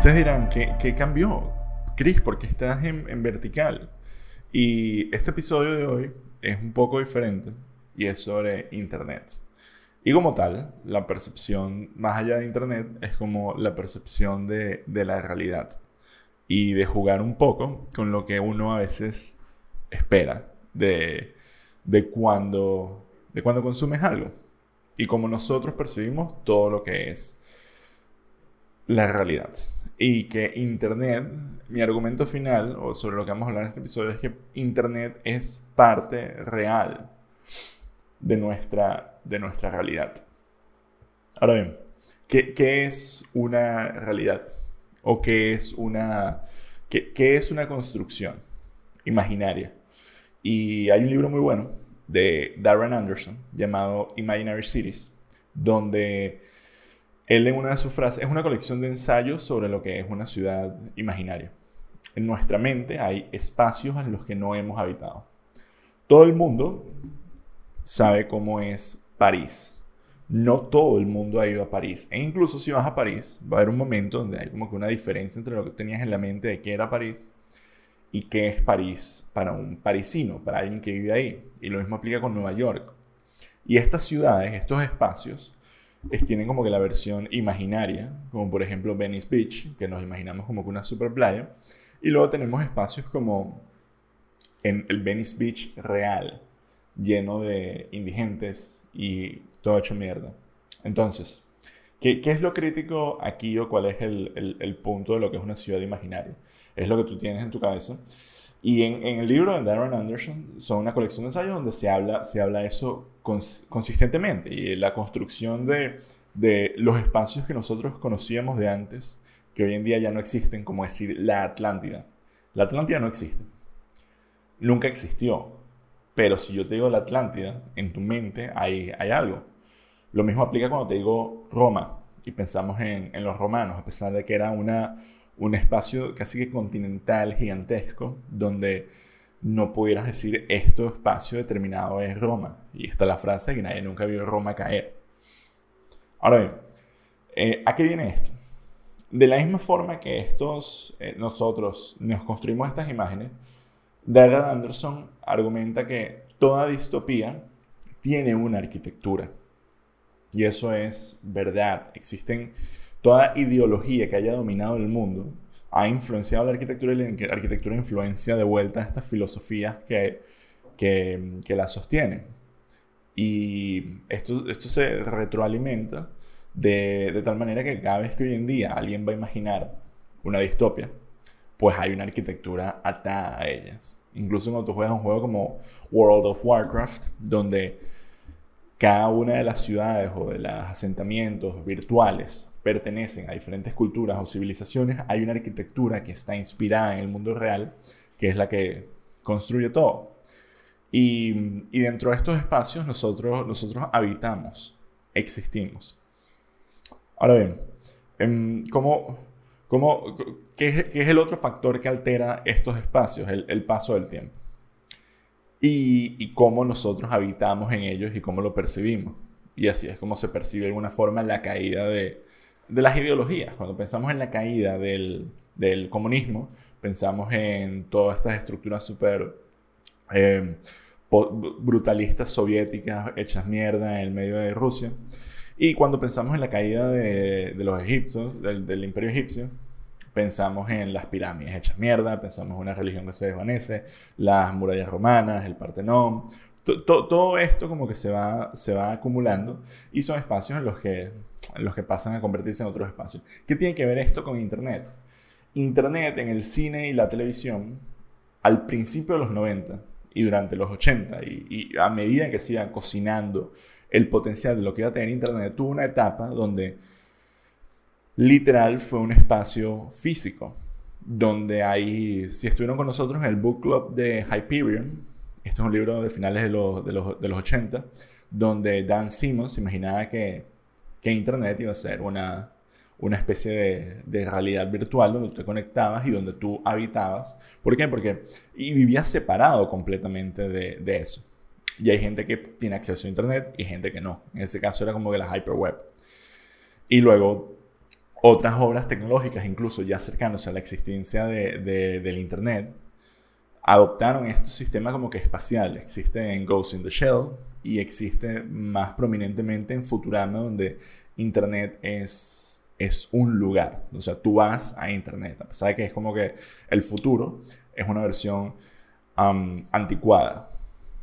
Ustedes dirán, ¿qué, qué cambió? Chris, ¿por qué estás en, en vertical? Y este episodio de hoy es un poco diferente y es sobre Internet. Y como tal, la percepción más allá de Internet es como la percepción de, de, la realidad y de jugar un poco con lo que uno a veces espera de, de, cuando, de cuando consumes algo y como nosotros percibimos todo lo que es la realidad. Y que Internet, mi argumento final, o sobre lo que vamos a hablar en este episodio, es que Internet es parte real de nuestra, de nuestra realidad. Ahora bien, ¿qué, ¿qué, es una realidad? ¿O qué es una, qué, qué es una construcción imaginaria? Y hay un libro muy bueno de Darren Anderson llamado Imaginary Cities, donde él en una de sus frases, es una colección de ensayos sobre lo que es una ciudad imaginaria. En nuestra mente hay espacios en los que no hemos habitado. Todo el mundo sabe cómo es París. No todo el mundo ha ido a París. E incluso si vas a París, va a haber un momento donde hay como que una diferencia entre lo que tenías en la mente de qué era París y qué es París para un parisino, para alguien que vive ahí. Y lo mismo aplica con Nueva York. Y estas ciudades, estos espacios, tienen como que la versión imaginaria, como por ejemplo Venice Beach, que nos imaginamos como que una super playa. Y luego tenemos espacios como en el Venice Beach real, lleno de indigentes y todo hecho mierda. Entonces, ¿qué, qué es lo crítico aquí o cuál es el, el, el, punto de lo que es una ciudad imaginaria? Es lo que tú tienes en tu cabeza. Y en, en el libro de Darren Anderson son una colección de ensayos donde se habla, se habla eso cons consistentemente y la construcción de, de los espacios que nosotros conocíamos de antes, que hoy en día ya no existen, como decir la Atlántida. La Atlántida no existe. Nunca existió. Pero si yo te digo la Atlántida, en tu mente hay, hay algo. Lo mismo aplica cuando te digo Roma y pensamos en, en los romanos, a pesar de que era una, un espacio casi que continental, gigantesco, donde no pudieras decir esto espacio determinado es Roma. Y está la frase que nadie nunca vio Roma caer. Ahora bien, eh, ¿a qué viene esto? De la misma forma que estos, eh, nosotros nos construimos estas imágenes, Darren Anderson argumenta que toda distopía tiene una arquitectura. Y eso es verdad. Existen toda ideología que haya dominado el mundo ha influenciado la arquitectura y la arquitectura influencia de vuelta a estas filosofías que, que, que la sostienen. Y esto, esto se retroalimenta de, de tal manera que cada vez que hoy en día alguien va a imaginar una distopia, pues hay una arquitectura atada a ellas. Incluso cuando tú juegas un juego como World of Warcraft, donde cada una de las ciudades o de los asentamientos virtuales pertenecen a diferentes culturas o civilizaciones, hay una arquitectura que está inspirada en el mundo real, que es la que construye todo. Y, y dentro de estos espacios nosotros, nosotros habitamos, existimos. Ahora bien, em, ¿cómo, cómo, qué, qué, es el otro factor que altera estos espacios? El, el paso del tiempo y, y, cómo nosotros habitamos en ellos y cómo lo percibimos. Y así es como se percibe de alguna forma la caída de, de las ideologías. Cuando pensamos en la caída del, del comunismo, pensamos en todas estas estructuras súper eh, brutalistas soviéticas hechas mierda en el medio de Rusia. Y cuando pensamos en la caída de, de los egipcios, del, del imperio egipcio, pensamos en las pirámides hechas mierda, pensamos en una religión que se desvanece, las murallas romanas, el Partenón, todo esto como que se va, se va acumulando y son espacios en los, que, en los que pasan a convertirse en otros espacios. ¿Qué tiene que ver esto con Internet? Internet en el cine y la televisión, al principio de los 90 y durante los 80 y, a medida que se iba cocinando el potencial de lo que iba a tener Internet, tuvo una etapa donde literal fue un espacio físico, donde hay, si estuvieron con nosotros en el book club de Hyperion, este es un libro de finales de los, de los, de los 80, donde Dan Simmons imaginaba que, que Internet iba a ser una, una especie de, de, realidad virtual donde tú te conectabas y donde tú habitabas. ¿Por qué? Porque y vivías separado completamente de, de, eso. Y hay gente que tiene acceso a Internet y gente que no. En ese caso era como que la hyperweb. Y luego otras obras tecnológicas, incluso ya cercanos a la existencia del Internet, adoptaron estos sistemas como que espaciales. Existe en Ghost in the Shell y existe más prominentemente en Futurama, donde Internet es, es un lugar. O sea, tú vas a Internet. A pesar de que es como que el futuro es una versión anticuada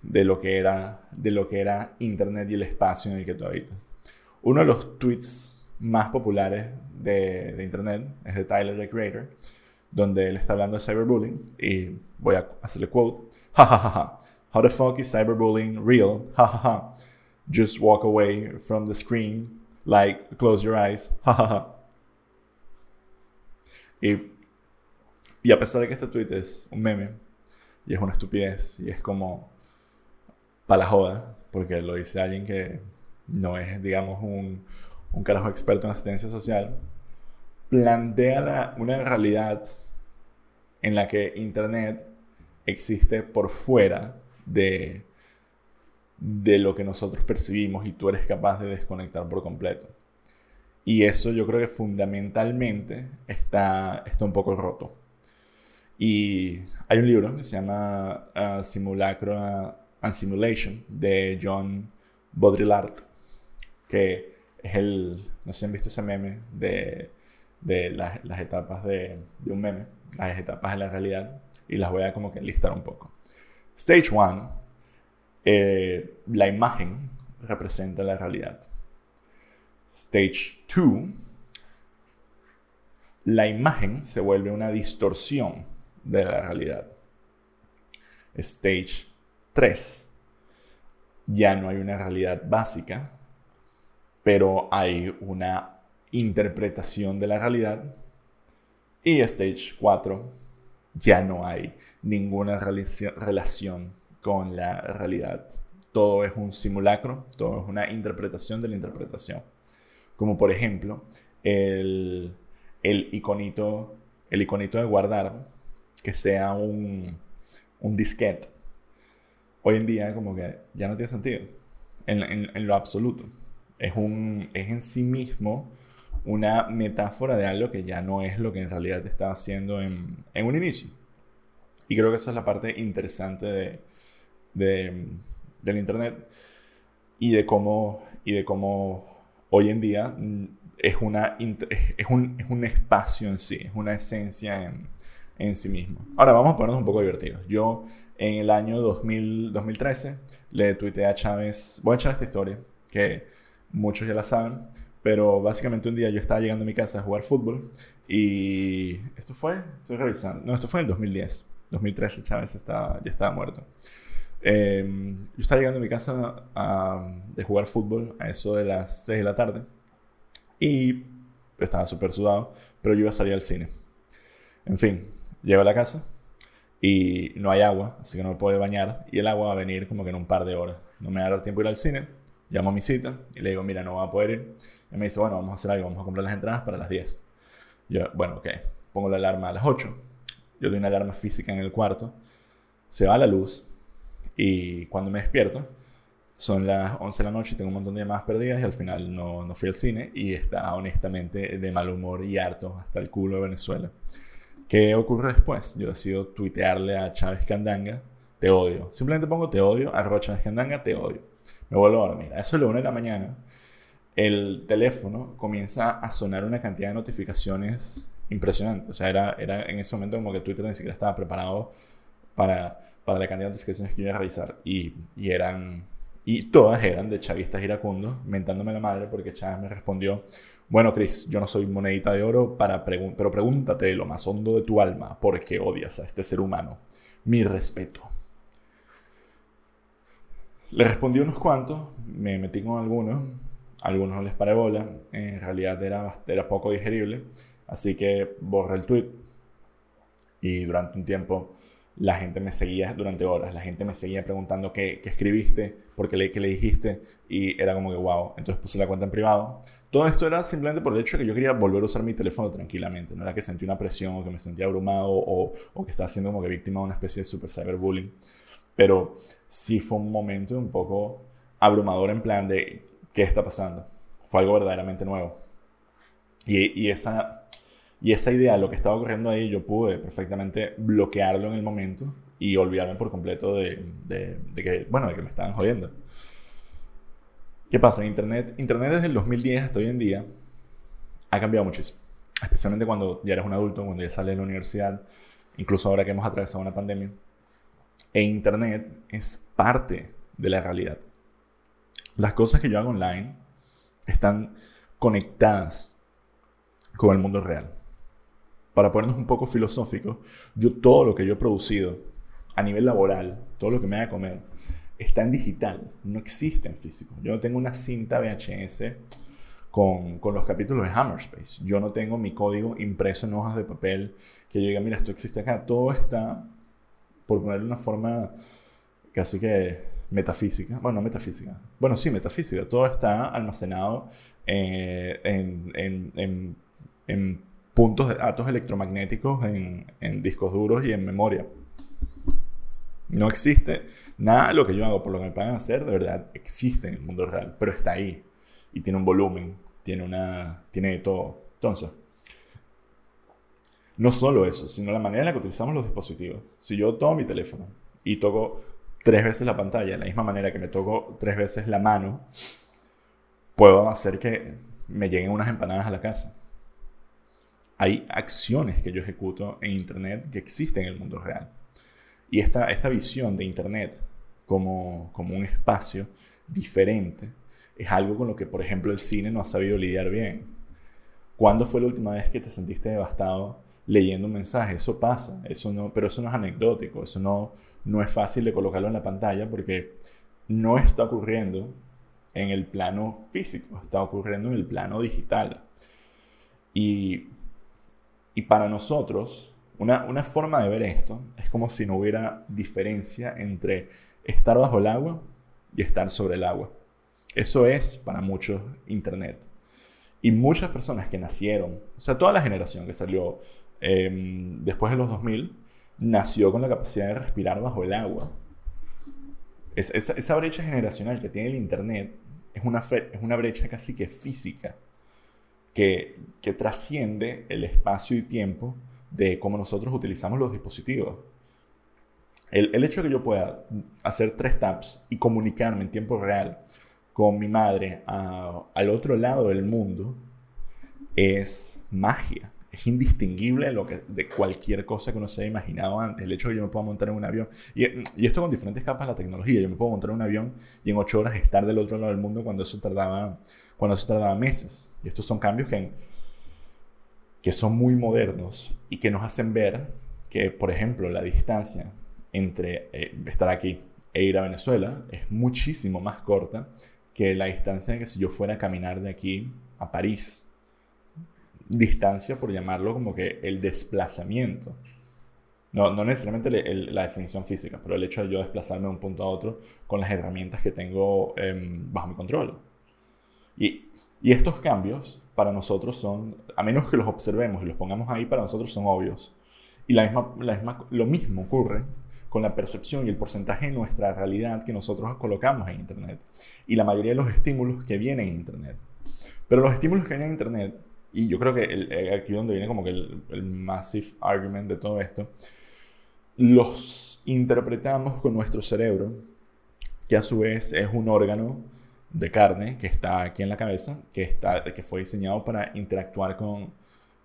de lo, que era, de lo que era Internet y el espacio en el que tú habitas. Uno de los tweets más populares de, de Internet es de Tyler, the Creator, donde él está hablando de cyberbullying y voy a hacerle quote. Ja, ja, ja, ja. How the fuck is cyberbullying real? Ha, ha, ha. Just walk away from the screen, like close your eyes. Ha, ha, ha. Y, y a pesar de que este tweet es un meme y es una estupidez y es como para la joda, porque lo dice alguien que no es, digamos, un, un carajo experto en asistencia social, plantea una realidad en la que Internet existe por fuera de, de lo que nosotros percibimos y tú eres capaz de desconectar por completo. Y eso yo creo que fundamentalmente está, está un poco roto. Y hay un libro que se llama uh, Simulacro and Simulation de John Baudrillard, que es el, no sé si han visto ese meme de, de las, etapas de, un meme, las etapas de la realidad, y las voy a como que listar un poco. Stage 1, eh, la imagen representa la realidad. Stage 2, la imagen se vuelve una distorsión de la realidad. Stage 3, ya no hay una realidad básica, pero hay una interpretación de la realidad. Y Stage 4, ya no hay ninguna relación con la realidad. Todo es un simulacro, todo es una interpretación de la interpretación. Como por ejemplo, el, el, iconito, el iconito de guardar, que sea un, un disquete. Hoy en día como que ya no tiene sentido, en, en, lo absoluto. Es, un, es en sí mismo una metáfora de algo que ya no es lo que en realidad te estaba haciendo en, en un inicio. Y creo que esa es la parte interesante de, de, del Internet y de cómo, y de cómo hoy en día es, una, es, un, es un espacio en sí, es una esencia en, en sí mismo. Ahora vamos a ponernos un poco divertidos. Yo en el año 2000, 2013 le tuiteé a Chávez, voy a echar esta historia, que muchos ya la saben, pero básicamente un día yo estaba llegando a mi casa a jugar fútbol y esto fue, estoy revisando, no, esto fue en el 2010. 2013 Chávez estaba, ya estaba muerto. Em, yo estaba llegando a mi casa de jugar fútbol a eso de las 6 de la tarde y estaba súper sudado, pero yo iba a salir al cine. En fin, llego a la casa y no hay agua, así que no me puedo bañar y el agua va a venir como que en un par de horas. No me va a dar tiempo ir al cine, llamo a mi cita y le digo, mira, no va a poder ir. Y me dice, bueno, vamos a hacer algo, vamos a comprar las entradas para las 10. Yo, bueno, ok, pongo la alarma a las 8 yo doy una alarma física en el cuarto, se va la luz y cuando me despierto son las 11 de la noche tengo un montón de llamadas perdidas y al final no, no fui al cine y está honestamente de mal humor y harto hasta el culo de Venezuela. ¿Qué ocurre después? Yo decido tuitearle a Chávez Candanga, te odio. Simplemente pongo te odio, arroba Chávez Candanga, te odio. Me vuelvo a dormir. Eso es la 1 de la mañana. El teléfono comienza a sonar una cantidad de notificaciones impresionante. O sea, era, era en ese momento como que Twitter ni siquiera estaba preparado para, para la cantidad de notificaciones que iba a revisar. Y, y, eran, y todas eran de chavistas iracundos, mentándome la madre porque Chávez me respondió, bueno, Chris, yo no soy monedita de oro, para pero pregúntate lo más hondo de tu alma, ¿por qué odias a este ser humano? Mi respeto. Le respondí unos cuantos, me metí con algunos, algunos no les paré bola, en realidad era, era poco digerible. Así que borré el tweet y durante un tiempo la gente me seguía, durante horas, la gente me seguía preguntando qué, qué escribiste, por qué le, qué le dijiste y era como que wow. Entonces puse la cuenta en privado. Todo esto era simplemente por el hecho de que yo quería volver a usar mi teléfono tranquilamente. No era que sentí una presión o que me sentía abrumado o, o que estaba siendo como que víctima de una especie de super cyberbullying. Pero sí fue un momento un poco abrumador en plan de qué está pasando. Fue algo verdaderamente nuevo. Y, esa, y esa idea, lo que estaba ocurriendo ahí, yo pude perfectamente bloquearlo en el momento y olvidarme por completo de, de, de que, bueno, de que me estaban jodiendo. ¿Qué pasa? Internet, Internet desde el 2010 hasta hoy en día ha cambiado muchísimo. Especialmente cuando ya eres un adulto, cuando ya sales de la universidad, incluso ahora que hemos atravesado una pandemia. E Internet es parte de la realidad. Las cosas que yo hago online están conectadas con el mundo real. Para ponernos un poco filosóficos, yo todo lo que yo he producido a nivel laboral, todo lo que me haga comer, está en digital, no existe en físico. Yo no tengo una cinta VHS con, con, los capítulos de Hammerspace. Yo no tengo mi código impreso en hojas de papel que yo diga, mira, esto existe acá. Todo está, por ponerle una forma casi que metafísica. Bueno, no metafísica. Bueno, sí, metafísica. Todo está almacenado eh, en, en, en, en, puntos de datos electromagnéticos, en discos duros y en memoria. No existe nada de lo que yo hago por lo que me pagan hacer, de verdad, existe en el mundo real, pero está ahí y tiene un volumen, tiene una, tiene todo. Entonces, no solo eso, sino la manera en la que utilizamos los dispositivos. Si yo tomo mi teléfono y toco tres veces la pantalla, de la misma manera que me toco tres veces la mano, puedo hacer que me lleguen unas empanadas a la casa. Hay acciones que yo ejecuto en Internet que existen en el mundo real. Y esta, esta visión de Internet como, como un espacio diferente es algo con lo que, por ejemplo, el cine no ha sabido lidiar bien. ¿Cuándo fue la última vez que te sentiste devastado leyendo un mensaje? Eso pasa, eso no, pero eso no es anecdótico, eso no, no es fácil de colocarlo en la pantalla porque no está ocurriendo en el plano físico, está ocurriendo en el plano digital. Y, y para nosotros, una, forma de ver esto es como si no hubiera diferencia entre estar bajo el agua y estar sobre el agua. Eso es para muchos Internet. Y muchas personas que nacieron, o sea, toda la generación que salió em, después de los 2000, nació con la capacidad de respirar bajo el agua. esa, brecha generacional que tiene el Internet es una, es una brecha casi que física, que, que trasciende el espacio y tiempo de cómo nosotros utilizamos los dispositivos. El, el, hecho de que yo pueda hacer tres taps y comunicarme en tiempo real con mi madre al otro lado del mundo es magia. Es indistinguible lo que, de cualquier cosa que uno se haya imaginado antes. El hecho de que yo me pueda montar en un avión. Y, y, esto con diferentes capas de la tecnología. Yo me puedo montar en un avión y en ocho horas estar del otro lado del mundo cuando eso tardaba, cuando eso tardaba meses. Y estos son cambios que que son muy modernos y que nos hacen ver que, por ejemplo, la distancia entre eh, estar aquí e ir a Venezuela es muchísimo más corta que la distancia que si yo fuera a caminar de aquí a París. Distancia, por llamarlo como que el desplazamiento. No, no necesariamente la definición física, pero el hecho de yo desplazarme de un punto a otro con las herramientas que tengo em, bajo mi control. Y, y estos cambios para nosotros son, a menos que los observemos y los pongamos ahí, para nosotros son obvios. Y la misma, la misma, lo mismo ocurre con la percepción y el porcentaje de nuestra realidad que nosotros colocamos en Internet. Y la mayoría de los estímulos que vienen en Internet. Pero los estímulos que vienen en Internet, y yo creo que el, eh, aquí donde viene como que el, massive argument de todo esto, los interpretamos con nuestro cerebro, que a su vez es un órgano de carne que está aquí en la cabeza, que, está, que fue diseñado para interactuar con,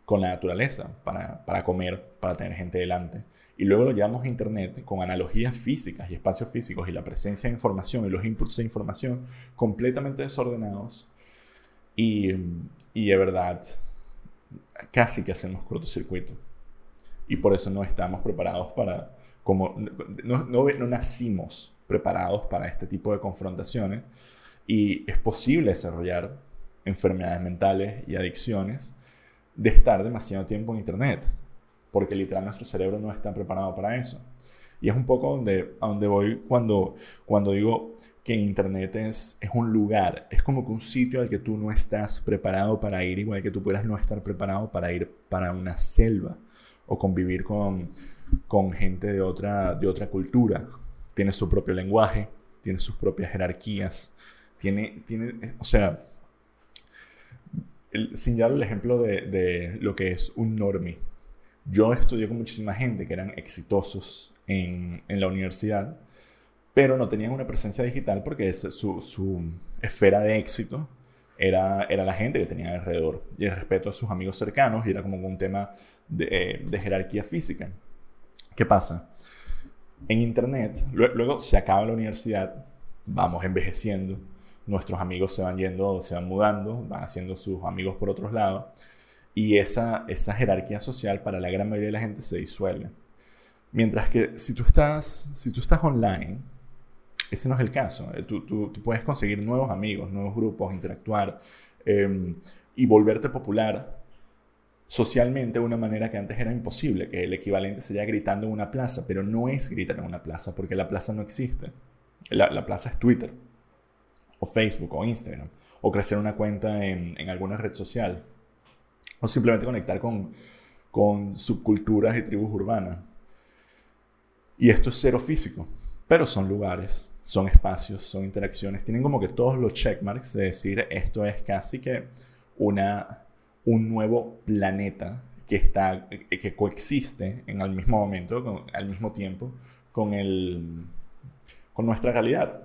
con la naturaleza, para, para, comer, para tener gente delante. Y luego lo llevamos a Internet con analogías físicas y espacios físicos y la presencia de información y los inputs de información completamente desordenados. Y, y de verdad, casi que hacemos cortocircuito. Y por eso no estamos preparados para, como, no, no, no nacimos preparados para este tipo de confrontaciones y es posible desarrollar enfermedades mentales y adicciones de estar demasiado tiempo en Internet, porque literal nuestro cerebro no está preparado para eso. Y es un poco donde, a donde voy cuando, cuando digo que Internet es, es un lugar, es como que un sitio al que tú no estás preparado para ir, igual que tú puedas no estar preparado para ir para una selva o convivir con, con gente de otra, de otra cultura. Tiene su propio lenguaje, tiene sus propias jerarquías, tiene, tiene, o sea, el, señalo el ejemplo de, de, lo que es un normie. Yo estudié con muchísima gente que eran exitosos en, en la universidad, pero no tenían una presencia digital porque es su, su esfera de éxito era, era la gente que tenían alrededor y el respeto a sus amigos cercanos y era como un tema de, eh, de jerarquía física. ¿Qué pasa? En Internet, luego se acaba la universidad, vamos envejeciendo, nuestros amigos se van yendo, se van mudando, van haciendo sus amigos por otros lados y esa, esa jerarquía social para la gran mayoría de la gente se disuelve. Mientras que si tú estás, si tú estás online, ese no es el caso. Eh, tú, puedes conseguir nuevos amigos, nuevos grupos, interactuar em, y volverte popular socialmente de una manera que antes era imposible, que el equivalente sería gritando en una plaza, pero no es gritar en una plaza, porque la plaza no existe. La, plaza es Twitter, o Facebook, o Instagram, o crecer una cuenta en, en alguna red social, o simplemente conectar con, con subculturas y tribus urbanas. Y esto es cero físico, pero son lugares son espacios, son interacciones, tienen como que todos los checkmarks de decir esto es casi que una, un nuevo planeta que, está, que coexiste en el mismo momento, al mismo tiempo, con, el, con nuestra realidad.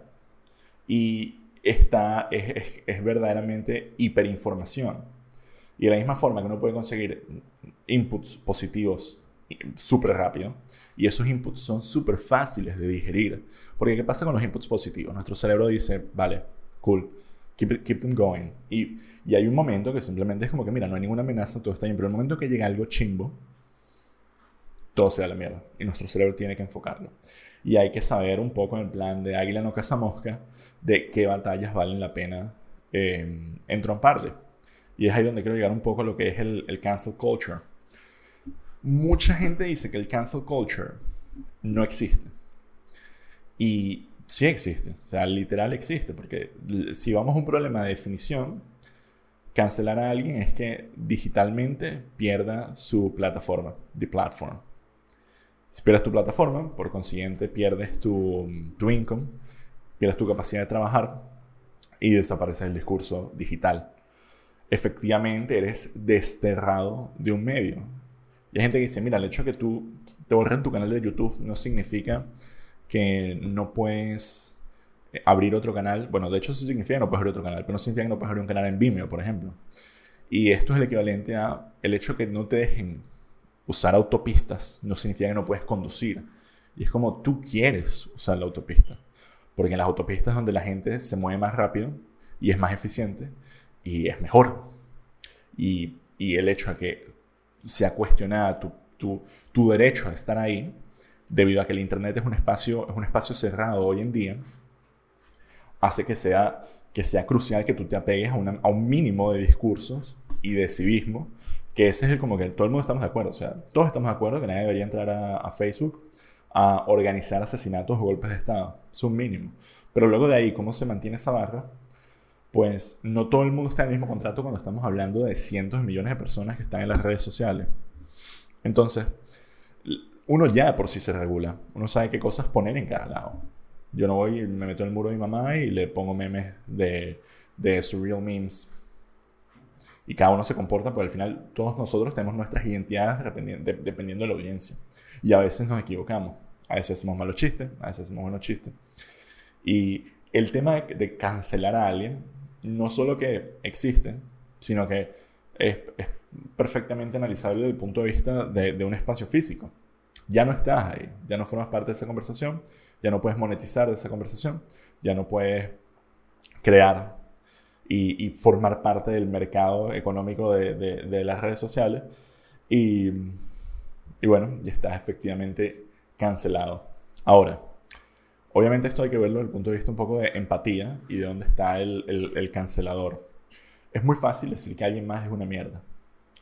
Y está, es, es verdaderamente hiperinformación. Y de la misma forma que uno puede conseguir inputs positivos súper rápido y esos inputs son súper fáciles de digerir. Porque ¿qué pasa con los inputs positivos? Nuestro cerebro dice, vale, cool, keep, them going. Y, y hay un momento que simplemente es como que, mira, no hay ninguna amenaza, todo está bien, pero el momento que llega algo chimbo, todo se da la mierda y nuestro cerebro tiene que enfocarlo. Y hay que saber un poco en el plan de águila no caza mosca de qué batallas valen la pena eh, entromparle. Y es ahí donde quiero llegar un poco a lo que es el cancel culture mucha gente dice que el cancel culture no existe. Y sí existe, o sea, literal existe, porque si vamos a un problema de definición, cancelar a alguien es que digitalmente pierda su plataforma, the platform. Si pierdes tu plataforma, por consiguiente pierdes tu, tu income, pierdes tu capacidad de trabajar y desaparece el discurso digital. Efectivamente eres desterrado de un medio. Y hay gente que dice, mira, el hecho de que tú te borren tu canal de YouTube no significa que no puedes eh, abrir otro canal. Bueno, de hecho sí significa que no puedes abrir otro canal, pero no significa que no puedes abrir un canal en Vimeo, por ejemplo. Y esto es el equivalente a el hecho de que no te dejen usar autopistas, no significa que no puedes conducir. Y es como tú quieres usar la autopista. Porque en las autopistas donde la gente se mueve más rápido y es más eficiente y es mejor. Y, y el hecho de que sea cuestionada tu, tu, tu, derecho a estar ahí, debido a que el Internet es un espacio, es un espacio cerrado hoy en día, hace que sea, que sea crucial que tú te apegues a, a un mínimo de discursos y de civismo, que ese es el como que todo el mundo estamos de acuerdo, o sea, todos estamos de acuerdo que nadie debería entrar a, a Facebook a organizar asesinatos o golpes de Estado, es un mínimo. Pero luego de ahí, ¿cómo se mantiene esa barra? Pues no todo el mundo está en el mismo contrato cuando estamos hablando de cientos de millones de personas que están en las redes sociales. Entonces, uno ya por sí se regula, uno sabe qué cosas poner en cada lado. Yo no voy y me meto en el muro de mi mamá y le pongo memes de, de surreal memes. Y cada uno se comporta, porque al final todos nosotros tenemos nuestras identidades dependiendo de la audiencia. Y a veces nos equivocamos. A veces hacemos malos chistes, a veces hacemos buenos chistes. Y el tema de cancelar a alguien no solo que existen, sino que es, perfectamente analizable desde el punto de vista de, un espacio físico. Ya no estás ahí, ya no formas parte de esa conversación, ya no puedes monetizar de esa conversación, ya no puedes crear y, formar parte del mercado económico de, las redes sociales. Y, y bueno, ya estás efectivamente cancelado. Ahora, Obviamente esto hay que verlo desde el punto de vista un poco de empatía y de dónde está el, cancelador. Es muy fácil decir que alguien más es una mierda.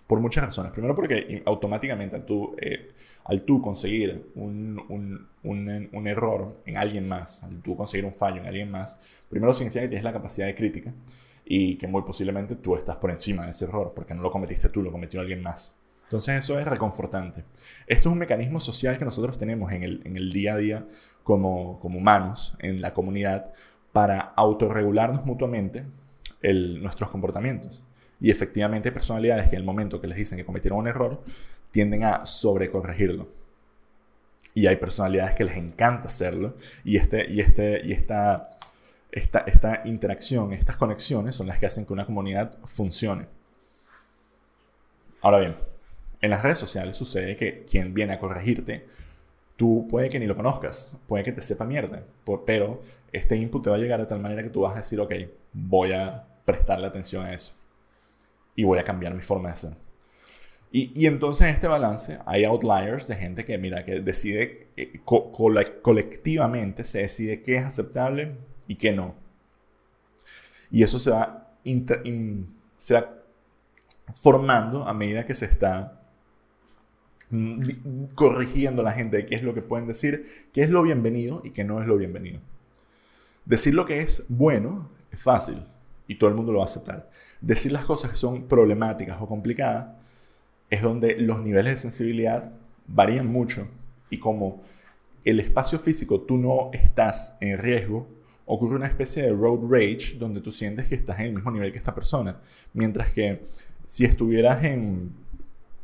Por muchas razones. Primero porque automáticamente al tú, eh, al tú conseguir un, un, error en alguien más, al tú conseguir un fallo en alguien más, primero significa que tienes la capacidad de crítica y que muy posiblemente tú estás por encima de ese error, porque no lo cometiste tú, lo cometió alguien más. Entonces eso es reconfortante. Esto es un mecanismo social que nosotros tenemos en el, en el día a día como, como, humanos, en la comunidad, para autorregularnos mutuamente el, nuestros comportamientos. Y efectivamente hay personalidades que en el momento que les dicen que cometieron un error, tienden a sobrecorregirlo. Y hay personalidades que les encanta hacerlo. Y, este, y, este, y esta, esta, esta interacción, estas conexiones son las que hacen que una comunidad funcione. Ahora bien, en las redes sociales sucede que quien viene a corregirte, tú puede que ni lo conozcas, puede que te sepa mierda, pero este input te va a llegar de tal manera que tú vas a decir, ok, voy a prestarle atención a eso y voy a cambiar mi forma de ser. Y, entonces en este balance hay outliers de gente que, mira, que decide, eh, colectivamente se decide qué es aceptable y qué no. Y eso se va, se va formando a medida que se está corrigiendo a la gente de qué es lo que pueden decir, qué es lo bienvenido y qué no es lo bienvenido. Decir lo que es bueno es fácil y todo el mundo lo va a aceptar. Decir las cosas que son problemáticas o complicadas es donde los niveles de sensibilidad varían mucho y como el espacio físico tú no estás en riesgo, ocurre una especie de road rage donde tú sientes que estás en el mismo nivel que esta persona, mientras que si estuvieras en,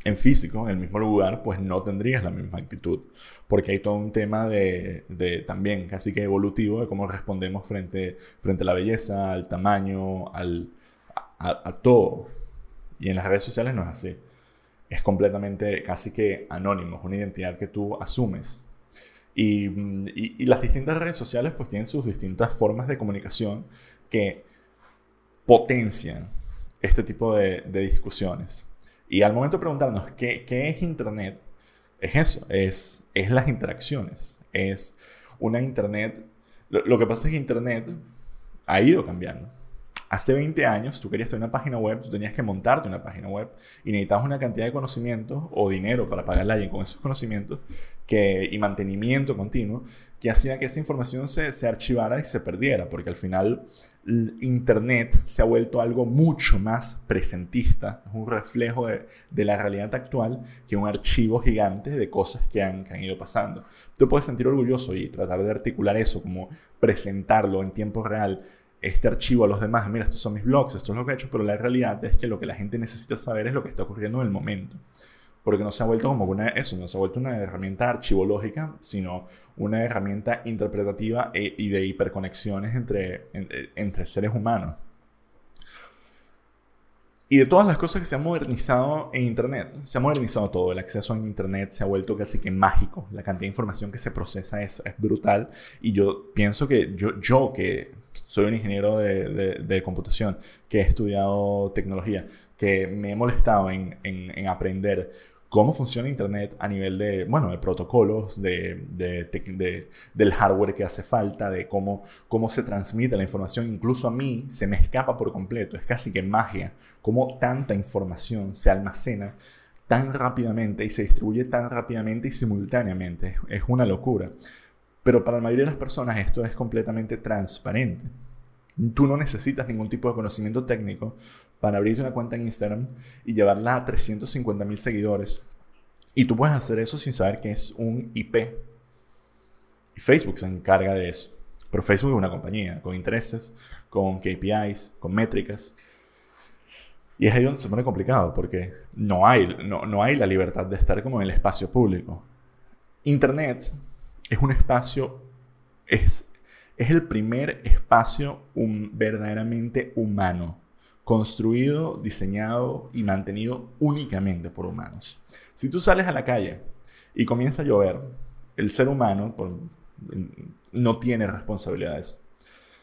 en físico, en el mismo lugar, pues no tendrías la misma actitud. Porque hay todo un tema de, de también casi que evolutivo de cómo respondemos frente, frente a la belleza, al tamaño, al, a, todo. Y en las redes sociales no es así. Es completamente casi que anónimo, es una identidad que tú asumes. Y, y, y, las distintas redes sociales pues tienen sus distintas formas de comunicación que potencian este tipo de, discusiones. Y al momento de preguntarnos qué, es Internet, es eso, es, es las interacciones, es una Internet... Lo, que pasa es que Internet ha ido cambiando. Hace 20 años tú querías tener una página web, tú tenías que montarte una página web y necesitabas una cantidad de conocimientos o dinero para pagarle a alguien con esos conocimientos y mantenimiento continuo que hacía que esa información se, se archivara y se perdiera, porque al final Internet se ha vuelto algo mucho más presentista, es un reflejo de, de, la realidad actual que un archivo gigante de cosas que han, que han ido pasando. Tú puedes sentir orgulloso y tratar de articular eso, como presentarlo en tiempo real, este archivo a los demás, mira, estos son mis blogs, esto es lo que he hecho, pero la realidad es que lo que la gente necesita saber es lo que está ocurriendo en el momento porque no se ha vuelto como una, eso, no se ha vuelto una herramienta archivológica, sino una herramienta interpretativa e, y de hiperconexiones entre, entre seres humanos. Y de todas las cosas que se han modernizado en Internet, se ha modernizado todo. El acceso a Internet se ha vuelto casi que mágico. La cantidad de información que se procesa es, es brutal. Y yo pienso que yo, yo que soy un ingeniero de, de, de, computación, que he estudiado tecnología, que me he molestado en, en, en aprender cómo funciona Internet a nivel de, bueno, de protocolos, de, de, del hardware que hace falta, de cómo, cómo se transmite la información. Incluso a mí se me escapa por completo, es casi que magia, cómo tanta información se almacena tan rápidamente y se distribuye tan rápidamente y simultáneamente. Es una locura. Pero para la mayoría de las personas esto es completamente transparente. Tú no necesitas ningún tipo de conocimiento técnico para abrirte una cuenta en Instagram y llevarla a 350 mil seguidores. Y tú puedes hacer eso sin saber que es un IP. Y Facebook se encarga de eso. Pero Facebook es una compañía con intereses, con KPIs, con métricas. Y es ahí donde se pone complicado porque no hay, no, no hay la libertad de estar como en el espacio público. Internet es un espacio, es, es el primer espacio un, verdaderamente humano construido, diseñado y mantenido únicamente por humanos. Si tú sales a la calle y comienza a llover, el ser humano no tiene responsabilidades.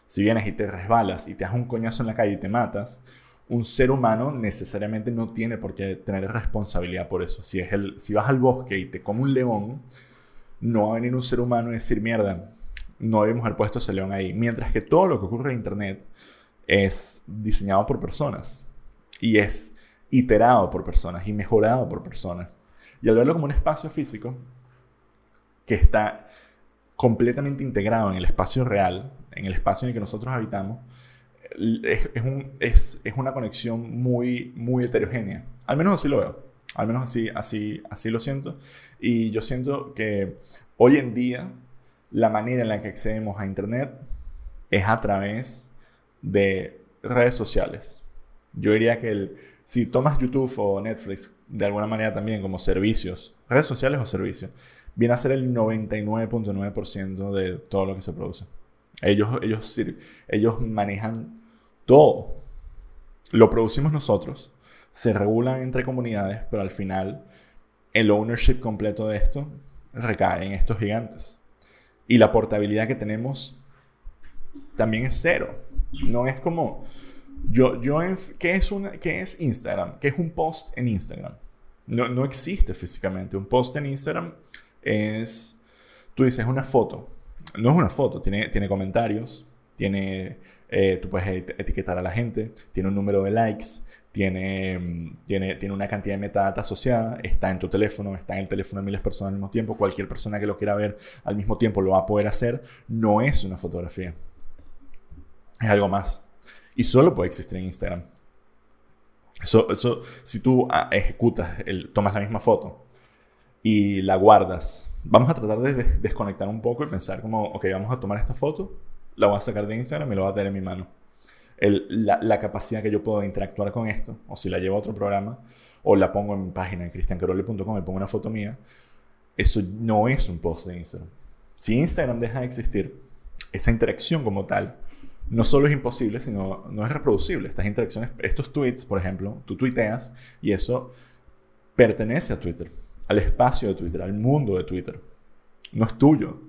Si vienes y te resbalas y te das un coñazo en la calle y te matas, un ser humano necesariamente no tiene por qué tener responsabilidad por eso. Si, es el, si vas al bosque y te come un león, no va a venir un ser humano y decir, mierda, no debemos haber puesto ese león ahí. Mientras que todo lo que ocurre en Internet es diseñado por personas y es iterado por personas y mejorado por personas. Y al verlo como un espacio físico que está completamente integrado en el espacio real, en el espacio en el que nosotros habitamos, es, es, una conexión muy, muy heterogénea. Al menos así lo veo. Al menos así, así, así lo siento. Y yo siento que hoy en día la manera en la que accedemos a Internet es a través de redes sociales. Yo diría que el, si tomas YouTube o Netflix de alguna manera también como servicios, redes sociales o servicios, viene a ser el 99.9% de todo lo que se produce. Ellos, ellos, ellos manejan todo. Lo producimos nosotros, se regulan entre comunidades, pero al final el ownership completo de esto recae en estos gigantes. Y la portabilidad que tenemos también es cero. No es como... Yo, yo ¿qué, es una, ¿Qué es Instagram? ¿Qué es un post en Instagram? No, no existe físicamente. Un post en Instagram es... Tú dices una foto. No es una foto, tiene, tiene comentarios, tiene, eh, tú puedes etiquetar a la gente, tiene un número de likes, tiene, tiene, tiene una cantidad de metadata asociada, está en tu teléfono, está en el teléfono de miles de personas al mismo tiempo, cualquier persona que lo quiera ver al mismo tiempo lo va a poder hacer, no es una fotografía, es algo más. Y solo puede existir en Instagram. Eso, eso si tú ah, ejecutas, el, tomas la misma foto y la guardas, vamos a tratar de desconectar un poco y pensar como, ok, vamos a tomar esta foto, la voy a sacar de Instagram y lo voy a tener en mi mano la, capacidad que yo puedo interactuar con esto, o si la llevo a otro programa, o la pongo en mi página en cristiancarole.com y pongo una foto mía, eso no es un post de Instagram. Si Instagram deja de existir, esa interacción como tal, no solo es imposible, sino no es reproducible. Estas interacciones, estos tweets, por ejemplo, tú tuiteas y eso pertenece a Twitter, al espacio de Twitter, al mundo de Twitter. No es tuyo.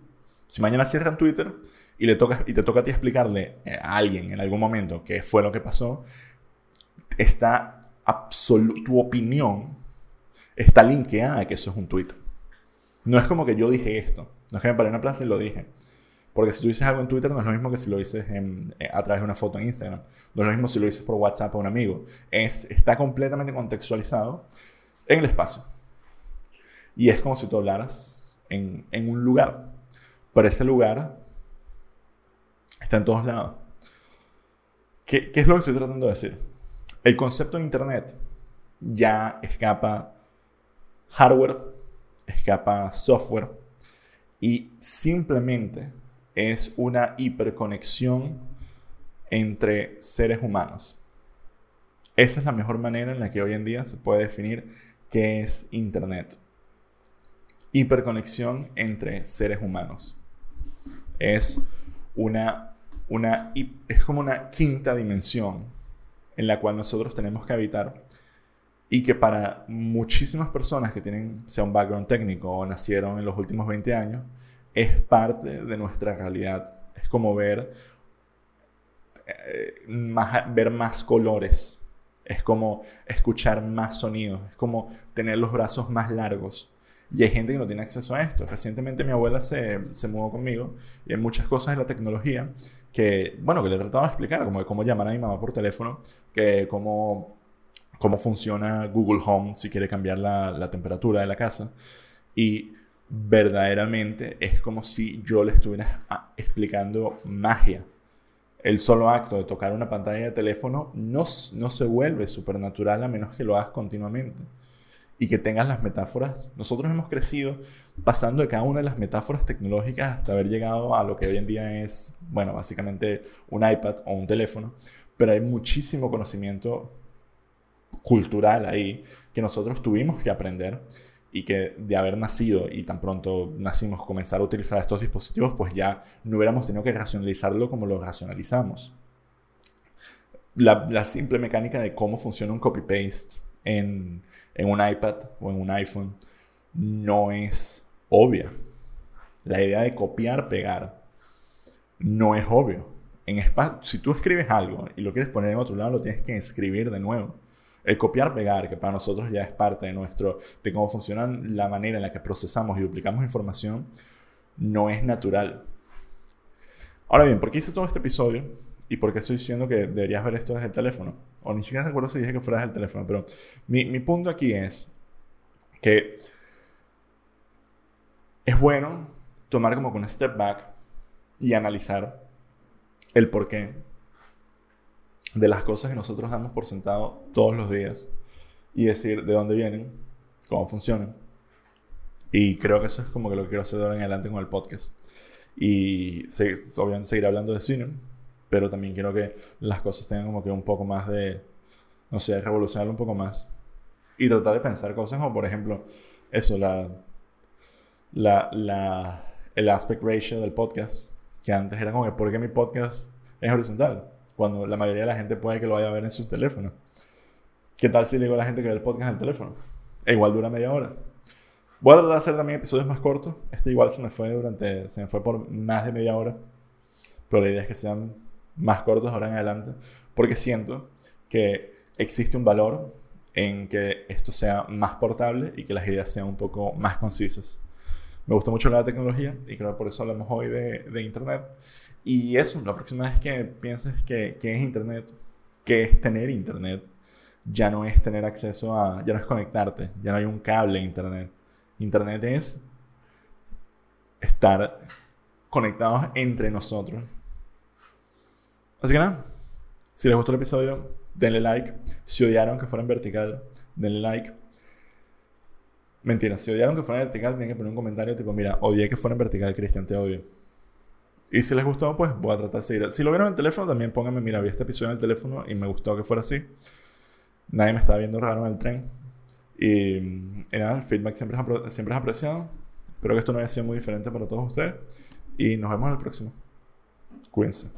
Si mañana cierran Twitter, y, le toca, y te toca a ti explicarle a alguien en algún momento qué fue lo que pasó, está tu opinión está linkeada a que eso es un tweet. No es como que yo dije esto. No es que me paré en una plaza y lo dije. Porque si tú dices algo en Twitter no es lo mismo que si lo dices eh, a través de una foto en Instagram. No es lo mismo si lo dices por WhatsApp a un amigo. Es, está completamente contextualizado en el espacio. Y es como si tú hablaras en, en un lugar. Pero ese lugar Está en todos lados. ¿Qué, es lo que estoy tratando de decir? El concepto de Internet ya escapa hardware, escapa software y simplemente es una hiperconexión entre seres humanos. Esa es la mejor manera en la que hoy en día se puede definir qué es Internet. Hiperconexión entre seres humanos. Es una una, es como una quinta dimensión en la cual nosotros tenemos que habitar y que para muchísimas personas que tienen, sea un background técnico o nacieron en los últimos 20 años, es parte de nuestra realidad. Es como ver, eh, más, ver más colores, es como escuchar más sonidos, es como tener los brazos más largos. Y hay gente que no tiene acceso a esto. Recientemente mi abuela se, se mudó conmigo y hay muchas cosas de la tecnología que, bueno, que le trataba de explicar, como cómo llamar a mi mamá por teléfono, que cómo, cómo funciona Google Home si quiere cambiar la, la temperatura de la casa. Y verdaderamente es como si yo le estuviera explicando magia. El solo acto de tocar una pantalla de teléfono no, no se vuelve supernatural a menos que lo hagas continuamente y que tengas las metáforas. Nosotros hemos crecido pasando de cada una de las metáforas tecnológicas hasta haber llegado a lo que hoy en día es, bueno, básicamente un iPad o un teléfono, pero hay muchísimo conocimiento cultural ahí que nosotros tuvimos que aprender y que de haber nacido y tan pronto nacimos comenzar a utilizar estos dispositivos, pues ya no hubiéramos tenido que racionalizarlo como lo racionalizamos. La, la simple mecánica de cómo funciona un copy-paste en en un iPad o en un iPhone no es obvia. La idea de copiar, pegar, no es obvio. En si tú escribes algo y lo quieres poner en otro lado, lo tienes que escribir de nuevo. El copiar, pegar, que para nosotros ya es parte de nuestro, de cómo funciona la manera en la que procesamos y duplicamos información, no es natural. Ahora bien, ¿por qué hice todo este episodio? ¿Y por qué estoy diciendo que deberías ver esto desde el teléfono? O ni siquiera recuerdo si dije que fuera desde el teléfono, pero mi, mi punto aquí es que es bueno tomar como un step back y analizar el porqué de las cosas que nosotros damos por sentado todos los días y decir de dónde vienen, cómo funcionan. Y creo que eso es como que lo que quiero hacer de ahora en adelante con el podcast. Y obviamente seguir hablando de cine, pero también quiero que las cosas tengan como que un poco más de, no sé, revolucionarlo un poco más. Y tratar de pensar cosas como, por ejemplo, eso, la, la, la, el aspect ratio del podcast. Que antes era como que, ¿por qué mi podcast es horizontal? Cuando la mayoría de la gente puede que lo vaya a ver en su teléfono. ¿Qué tal si le digo a la gente que ve el podcast en el teléfono? E igual dura media hora. Voy a tratar de hacer también episodios más cortos. Este igual se me fue durante, se me fue por más de media hora. Pero la idea es que sean más cortos ahora en adelante. Porque siento que existe un valor en que esto sea más portable y que las ideas sean un poco más concisas. Me gusta mucho la tecnología y creo que por eso hablamos hoy de, de Internet. Y eso, la próxima vez que pienses que, que es Internet, que es tener Internet, ya no es tener acceso a, ya no es conectarte, ya no hay un cable a Internet. Internet es estar conectados entre nosotros. Así que nada, si les gustó el episodio, denle like. Si odiaron que fuera en vertical, denle like. Mentira, si odiaron que fuera en vertical, tienen que poner un comentario tipo, mira, odié que fuera en vertical, Cristian, te odio. Y si les gustó, pues voy a tratar de seguir. Si lo vieron en el teléfono, también pónganme, mira, vi este episodio en el teléfono y me gustó que fuera así. Nadie me estaba viendo raro en el tren. Y, y nada, el feedback siempre es, siempre es apreciado. Espero que esto no haya sido muy diferente para todos ustedes. Y nos vemos en el próximo. Cuídense.